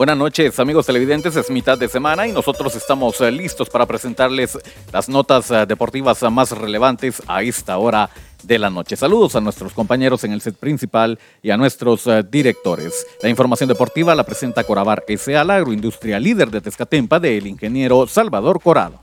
Buenas noches amigos televidentes, es mitad de semana y nosotros estamos eh, listos para presentarles las notas eh, deportivas más relevantes a esta hora de la noche. Saludos a nuestros compañeros en el set principal y a nuestros eh, directores. La información deportiva la presenta Corabar S.A., la agroindustria líder de Tezcatempa del ingeniero Salvador Corado.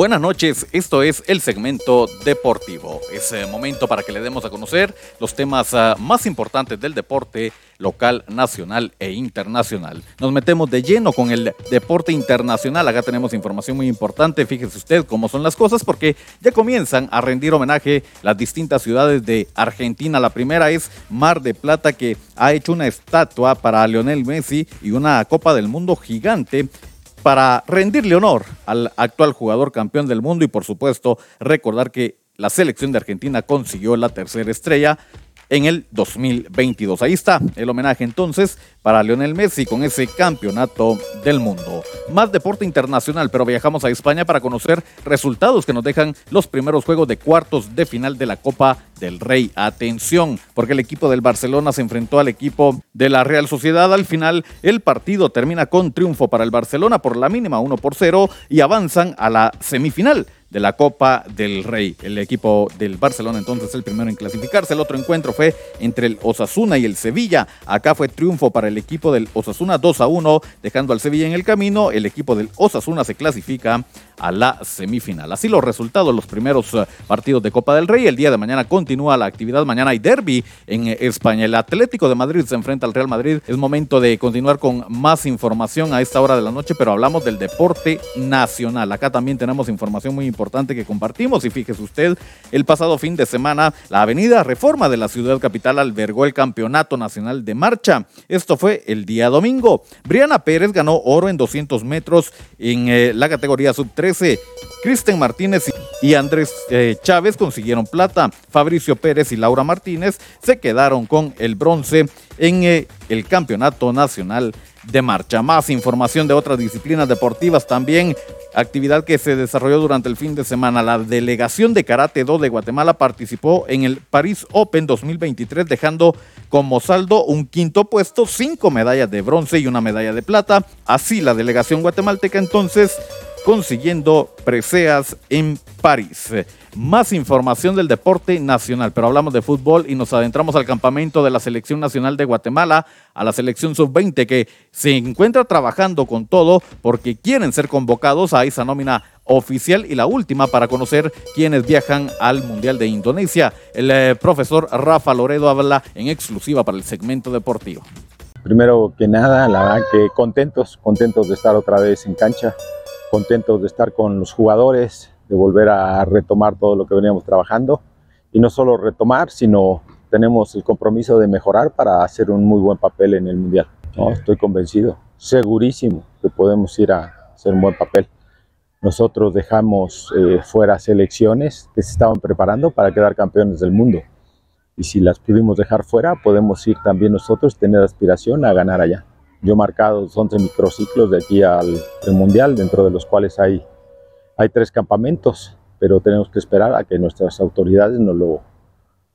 Buenas noches, esto es el segmento deportivo. Es eh, momento para que le demos a conocer los temas ah, más importantes del deporte local, nacional e internacional. Nos metemos de lleno con el deporte internacional. Acá tenemos información muy importante. Fíjese usted cómo son las cosas porque ya comienzan a rendir homenaje las distintas ciudades de Argentina. La primera es Mar de Plata que ha hecho una estatua para Lionel Messi y una Copa del Mundo gigante para rendirle honor al actual jugador campeón del mundo y por supuesto recordar que la selección de Argentina consiguió la tercera estrella en el 2022. Ahí está el homenaje entonces para Lionel Messi con ese campeonato del mundo. Más deporte internacional, pero viajamos a España para conocer resultados que nos dejan los primeros juegos de cuartos de final de la Copa del Rey. Atención, porque el equipo del Barcelona se enfrentó al equipo de la Real Sociedad. Al final, el partido termina con triunfo para el Barcelona por la mínima 1 por 0 y avanzan a la semifinal de la Copa del Rey. El equipo del Barcelona entonces el primero en clasificarse. El otro encuentro fue entre el Osasuna y el Sevilla. Acá fue triunfo para el equipo del Osasuna 2 a 1, dejando al Sevilla en el camino. El equipo del Osasuna se clasifica a la semifinal. Así los resultados, los primeros eh, partidos de Copa del Rey. El día de mañana continúa la actividad. Mañana hay derby en eh, España. El Atlético de Madrid se enfrenta al Real Madrid. Es momento de continuar con más información a esta hora de la noche, pero hablamos del deporte nacional. Acá también tenemos información muy importante que compartimos. Y fíjese usted, el pasado fin de semana, la avenida Reforma de la ciudad capital albergó el Campeonato Nacional de Marcha. Esto fue el día domingo. Briana Pérez ganó oro en 200 metros en eh, la categoría sub 3 Kristen Martínez y Andrés eh, Chávez consiguieron plata. Fabricio Pérez y Laura Martínez se quedaron con el bronce en eh, el Campeonato Nacional de Marcha. Más información de otras disciplinas deportivas también. Actividad que se desarrolló durante el fin de semana. La delegación de Karate Do de Guatemala participó en el Paris Open 2023, dejando como saldo un quinto puesto, cinco medallas de bronce y una medalla de plata. Así, la delegación guatemalteca entonces consiguiendo preseas en París. Más información del deporte nacional, pero hablamos de fútbol y nos adentramos al campamento de la Selección Nacional de Guatemala, a la Selección Sub-20 que se encuentra trabajando con todo porque quieren ser convocados a esa nómina oficial y la última para conocer quienes viajan al Mundial de Indonesia. El eh, profesor Rafa Loredo habla en exclusiva para el segmento deportivo. Primero que nada, la verdad que contentos, contentos de estar otra vez en cancha contentos de estar con los jugadores, de volver a retomar todo lo que veníamos trabajando. Y no solo retomar, sino tenemos el compromiso de mejorar para hacer un muy buen papel en el Mundial. ¿no? Estoy convencido, segurísimo que podemos ir a hacer un buen papel. Nosotros dejamos eh, fuera selecciones que se estaban preparando para quedar campeones del mundo. Y si las pudimos dejar fuera, podemos ir también nosotros, tener aspiración a ganar allá. Yo marcado 11 microciclos de aquí al, Mundial, dentro de los cuales hay, hay tres campamentos, pero tenemos que esperar a que nuestras autoridades nos lo,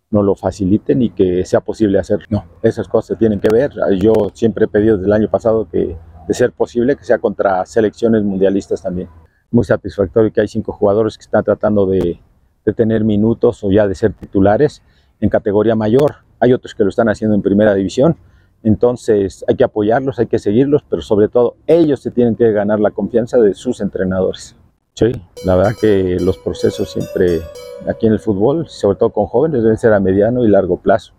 nos lo faciliten y que sea posible hacer. No, esas cosas se tienen que ver. Yo siempre he pedido desde el año pasado que, de ser posible, que sea contra selecciones mundialistas también. Muy satisfactorio que hay cinco jugadores que están tratando de, de tener minutos o ya de ser titulares en categoría mayor. Hay otros que lo están haciendo en primera división entonces hay que apoyarlos, hay que seguirlos, pero sobre todo ellos se tienen que ganar la confianza de sus entrenadores. Sí, la verdad que los procesos siempre aquí en el fútbol, sobre todo con jóvenes, deben ser a mediano y largo plazo.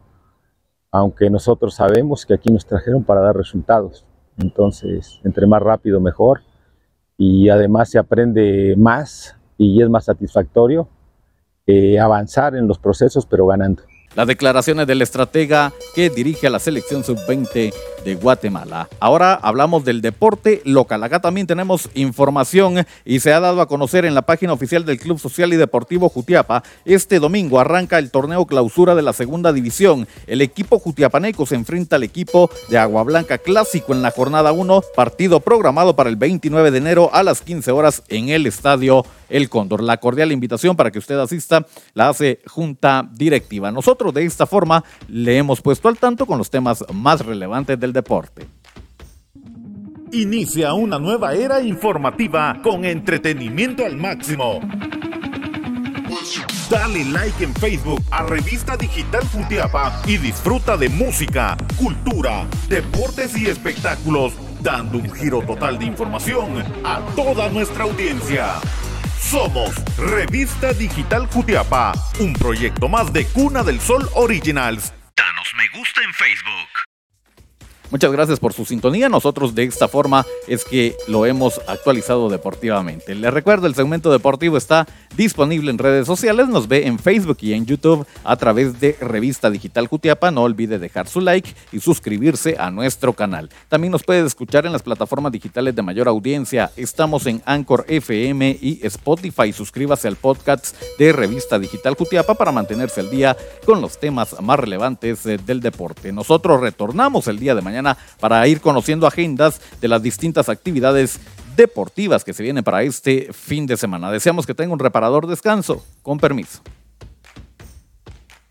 Aunque nosotros sabemos que aquí nos trajeron para dar resultados. Entonces, entre más rápido, mejor. Y además se aprende más y es más satisfactorio eh, avanzar en los procesos, pero ganando. Las declaraciones del estratega que dirige a la selección sub-20 de Guatemala. Ahora hablamos del deporte local. Acá también tenemos información y se ha dado a conocer en la página oficial del Club Social y Deportivo Jutiapa. Este domingo arranca el torneo clausura de la segunda división. El equipo jutiapaneco se enfrenta al equipo de Agua Blanca Clásico en la jornada 1, partido programado para el 29 de enero a las 15 horas en el estadio El Cóndor. La cordial invitación para que usted asista la hace Junta Directiva. Nosotros de esta forma le hemos puesto al tanto con los temas más relevantes del deporte. Inicia una nueva era informativa con entretenimiento al máximo. Dale like en Facebook a Revista Digital Futiapa y disfruta de música, cultura, deportes y espectáculos, dando un giro total de información a toda nuestra audiencia. Somos Revista Digital Jutiapa, un proyecto más de Cuna del Sol Originals. Danos me gusta en Facebook. Muchas gracias por su sintonía. Nosotros de esta forma es que lo hemos actualizado deportivamente. Les recuerdo, el segmento deportivo está disponible en redes sociales. Nos ve en Facebook y en YouTube a través de Revista Digital Cutiapa. No olvide dejar su like y suscribirse a nuestro canal. También nos puede escuchar en las plataformas digitales de mayor audiencia. Estamos en Anchor FM y Spotify. Suscríbase al podcast de Revista Digital Cutiapa para mantenerse al día con los temas más relevantes eh, del deporte. Nosotros retornamos el día de para ir conociendo agendas de las distintas actividades deportivas que se vienen para este fin de semana. Deseamos que tenga un reparador descanso. Con permiso.